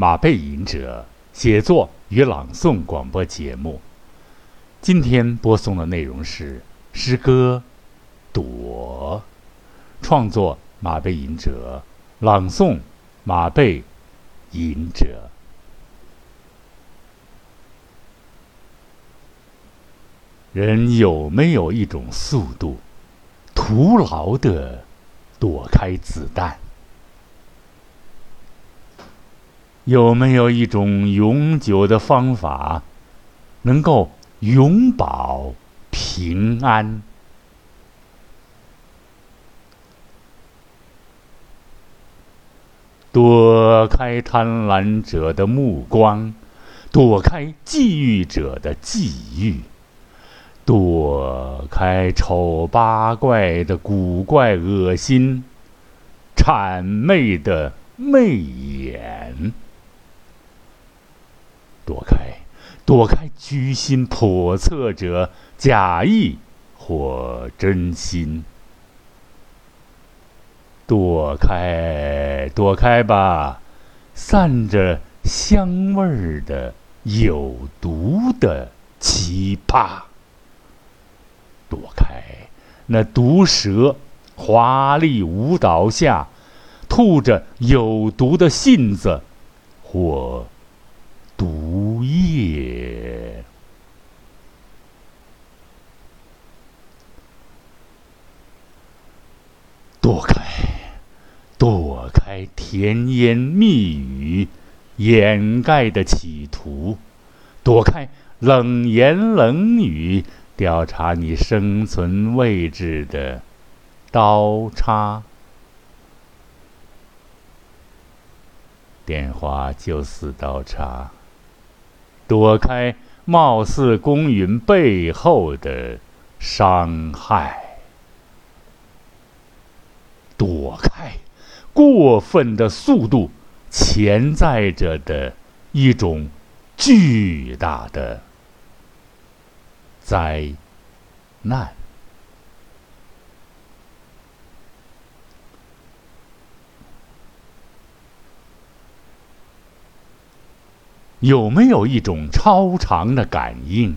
马背吟者写作与朗诵广播节目。今天播送的内容是诗歌《朵》，创作马背吟者，朗诵马背吟者。人有没有一种速度，徒劳的躲开子弹？有没有一种永久的方法，能够永保平安？躲开贪婪者的目光，躲开觊觎者的觊觎，躲开丑八怪的古怪恶心，谄媚的媚眼。躲开，躲开居心叵测者假意或真心。躲开，躲开吧，散着香味儿的有毒的奇葩。躲开那毒蛇，华丽舞蹈下，吐着有毒的信子，或。毒液，躲开，躲开甜言蜜语掩盖的企图，躲开冷言冷语调查你生存位置的刀叉。电话就似刀叉。躲开貌似公允背后的伤害，躲开过分的速度潜在着的一种巨大的灾难。有没有一种超长的感应，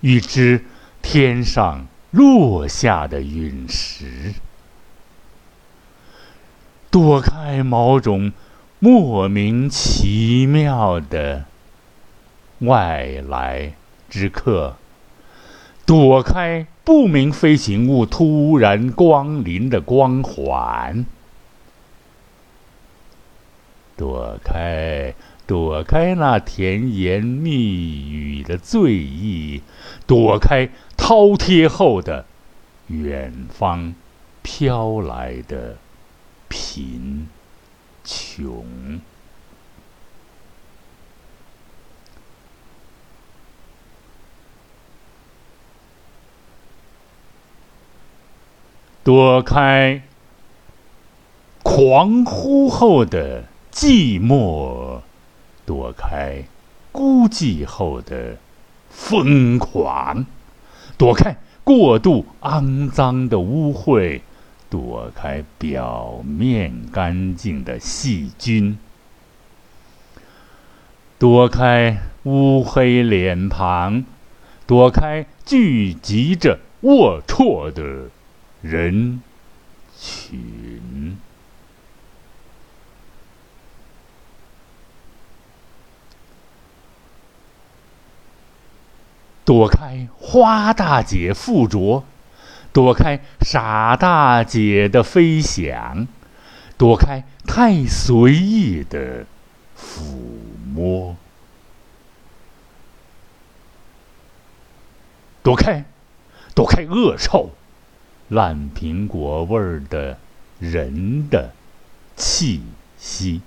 预知天上落下的陨石？躲开某种莫名其妙的外来之客，躲开不明飞行物突然光临的光环，躲开。躲开那甜言蜜语的醉意，躲开饕餮后的远方飘来的贫穷，躲开狂呼后的寂寞。躲开孤寂后的疯狂，躲开过度肮脏的污秽，躲开表面干净的细菌，躲开乌黑脸庞，躲开聚集着龌龊的人群。躲开花大姐附着，躲开傻大姐的飞翔，躲开太随意的抚摸，躲开，躲开恶臭、烂苹果味儿的人的气息。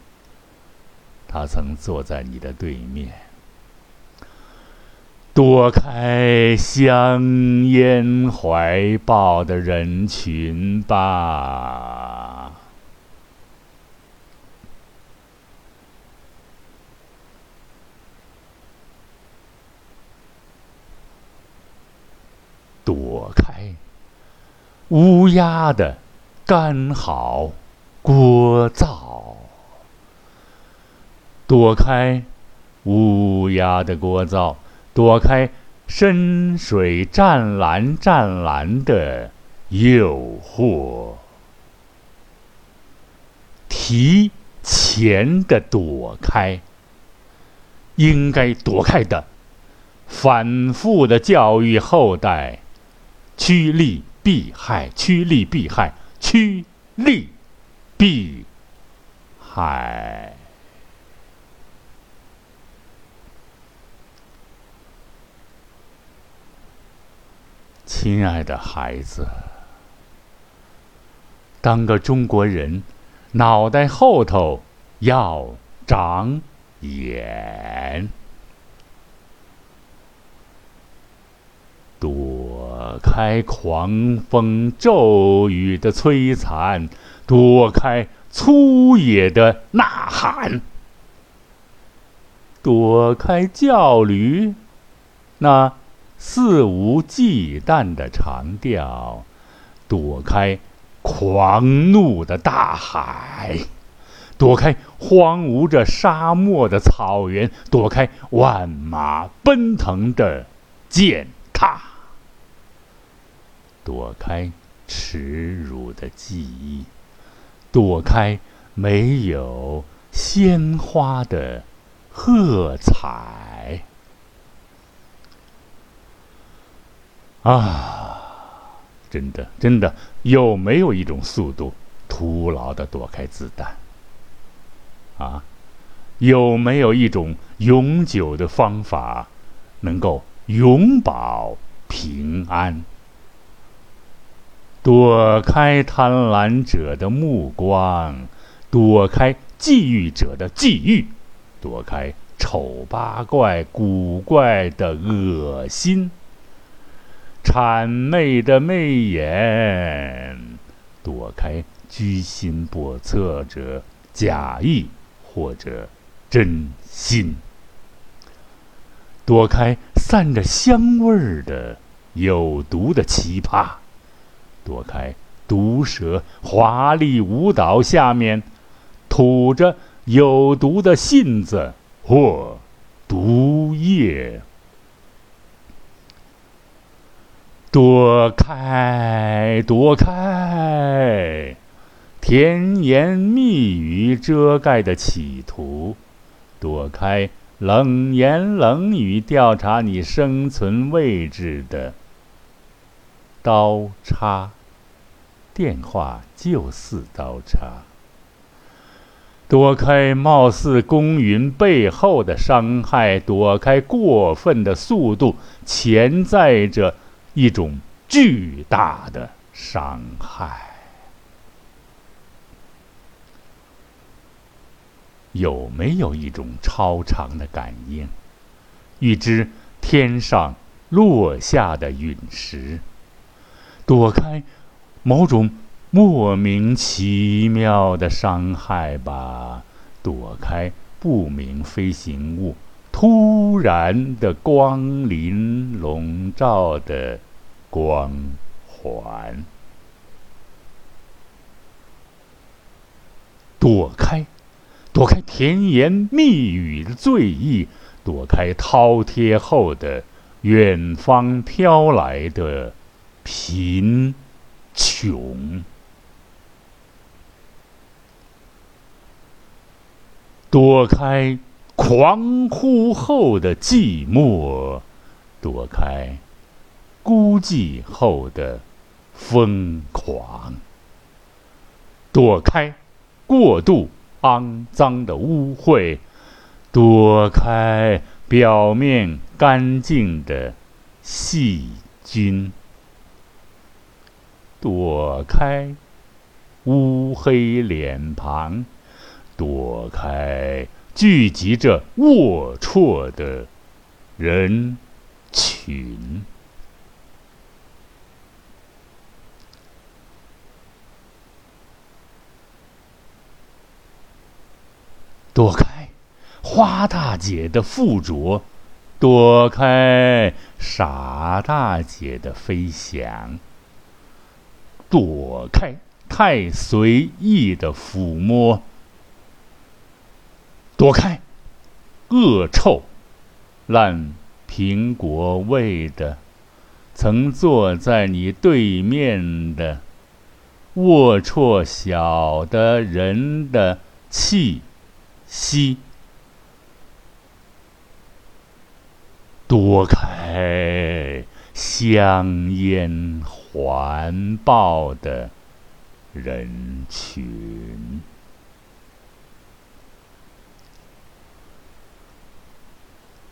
他曾坐在你的对面。躲开香烟怀抱的人群吧，躲开乌鸦的干嚎、聒噪，躲开乌鸦的聒噪，躲开深水湛蓝湛蓝的诱惑，提前的躲开，应该躲开的，反复的教育后代，趋利避害，趋利避害，趋利避害。亲爱的孩子，当个中国人，脑袋后头要长眼，躲开狂风骤雨的摧残，躲开粗野的呐喊，躲开叫驴，那。肆无忌惮的长调，躲开狂怒的大海，躲开荒芜着沙漠的草原，躲开万马奔腾的践踏，躲开耻辱的记忆，躲开没有鲜花的喝彩。啊，真的，真的，有没有一种速度，徒劳的躲开子弹？啊，有没有一种永久的方法，能够永保平安？躲开贪婪者的目光，躲开觊觎者的觊觎，躲开丑八怪、古怪的恶心。谄媚的媚眼，躲开居心叵测者假意或者真心；躲开散着香味儿的有毒的奇葩；躲开毒蛇华丽舞蹈下面吐着有毒的信子或毒液。躲开，躲开，甜言蜜语遮盖的企图；躲开冷言冷语调查你生存位置的刀叉。电话就似刀叉。躲开貌似公允背后的伤害，躲开过分的速度，潜在着。一种巨大的伤害，有没有一种超长的感应？预知天上落下的陨石，躲开某种莫名其妙的伤害吧，躲开不明飞行物。突然的光临笼罩的。光环，躲开，躲开甜言蜜语的醉意，躲开饕餮后的远方飘来的贫穷，躲开狂呼后的寂寞，躲开。孤寂后的疯狂，躲开过度肮脏的污秽，躲开表面干净的细菌，躲开乌黑脸庞，躲开聚集着龌龊的人群。躲开花大姐的附着，躲开傻大姐的飞翔，躲开太随意的抚摸，躲开恶臭、烂苹果味的，曾坐在你对面的龌龊小的人的气息，躲开香烟环抱的人群。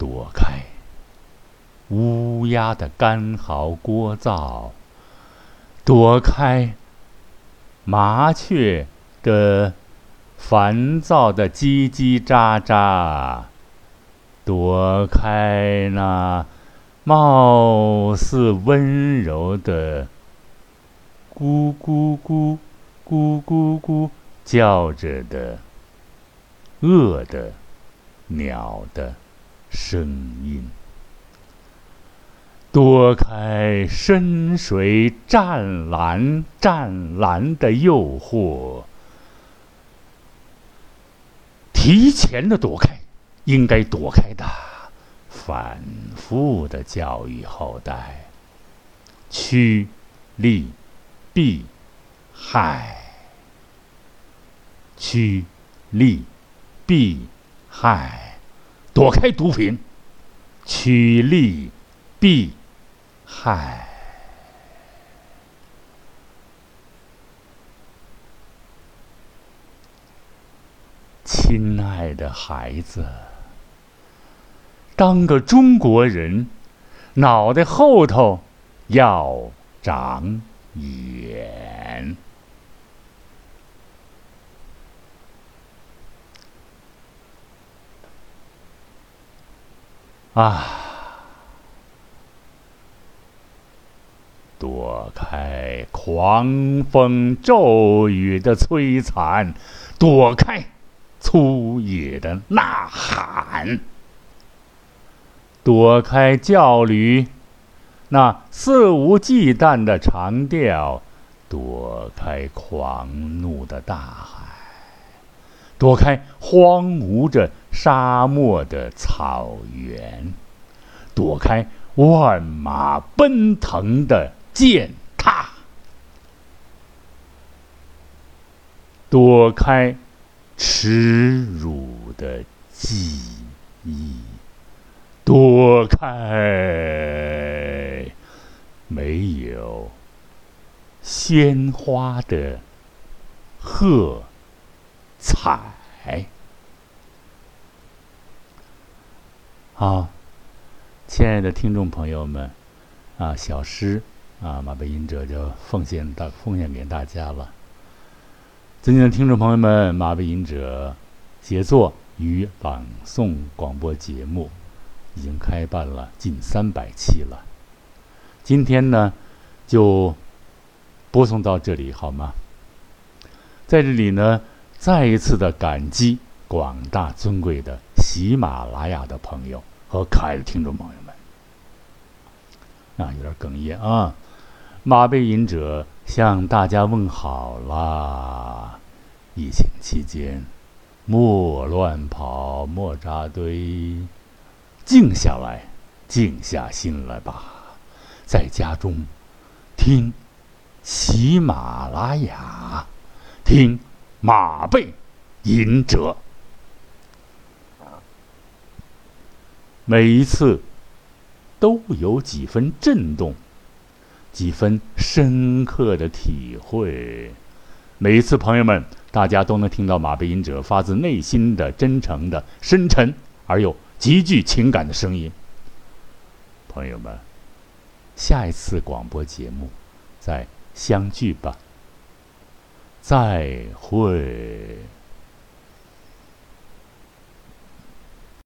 躲开乌鸦的干嚎聒噪，躲开麻雀的烦躁的叽叽喳喳，躲开那貌似温柔的咕咕咕咕咕咕叫着的饿的鸟的。声音，躲开深水湛蓝湛蓝的诱惑，提前的躲开，应该躲开的，反复的教育后代，趋利避害，趋利避害。躲开毒品，趋利避害。亲爱的孩子，当个中国人，脑袋后头要长眼。啊！躲开狂风骤雨的摧残，躲开粗野的呐喊，躲开教驴那肆无忌惮的长调，躲开狂怒的大海，躲开荒芜着。沙漠的草原，躲开万马奔腾的践踏，躲开耻辱的记忆，躲开没有鲜花的鹤彩。好，亲爱的听众朋友们，啊，小诗啊，马背吟者就奉献大奉献给大家了。尊敬的听众朋友们，马背吟者写作与朗诵广播节目已经开办了近三百期了。今天呢，就播送到这里好吗？在这里呢，再一次的感激广大尊贵的喜马拉雅的朋友。和可爱的听众朋友们，啊，有点哽咽啊！马背吟者向大家问好啦！疫情期间，莫乱跑，莫扎堆，静下来，静下心来吧，在家中听喜马拉雅，听马背吟者。每一次都有几分震动，几分深刻的体会。每一次，朋友们，大家都能听到马背吟者发自内心的、真诚的、深沉而又极具情感的声音。朋友们，下一次广播节目再相聚吧。再会。